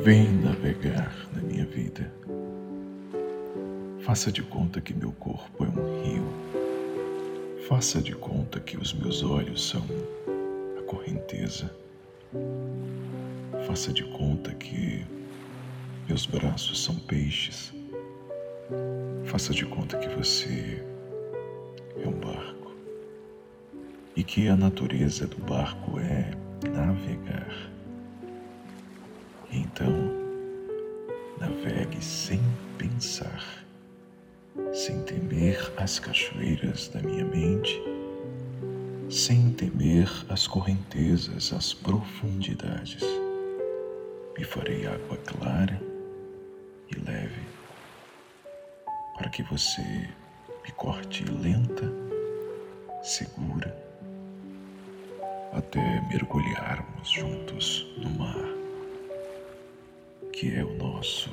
Vem navegar na minha vida. Faça de conta que meu corpo é um rio. Faça de conta que os meus olhos são a correnteza. Faça de conta que meus braços são peixes. Faça de conta que você é um barco e que a natureza do barco é navegar. Então, navegue sem pensar, sem temer as cachoeiras da minha mente, sem temer as correntezas, as profundidades. Me farei água clara e leve, para que você me corte lenta, segura, até mergulharmos juntos no mar que é o nosso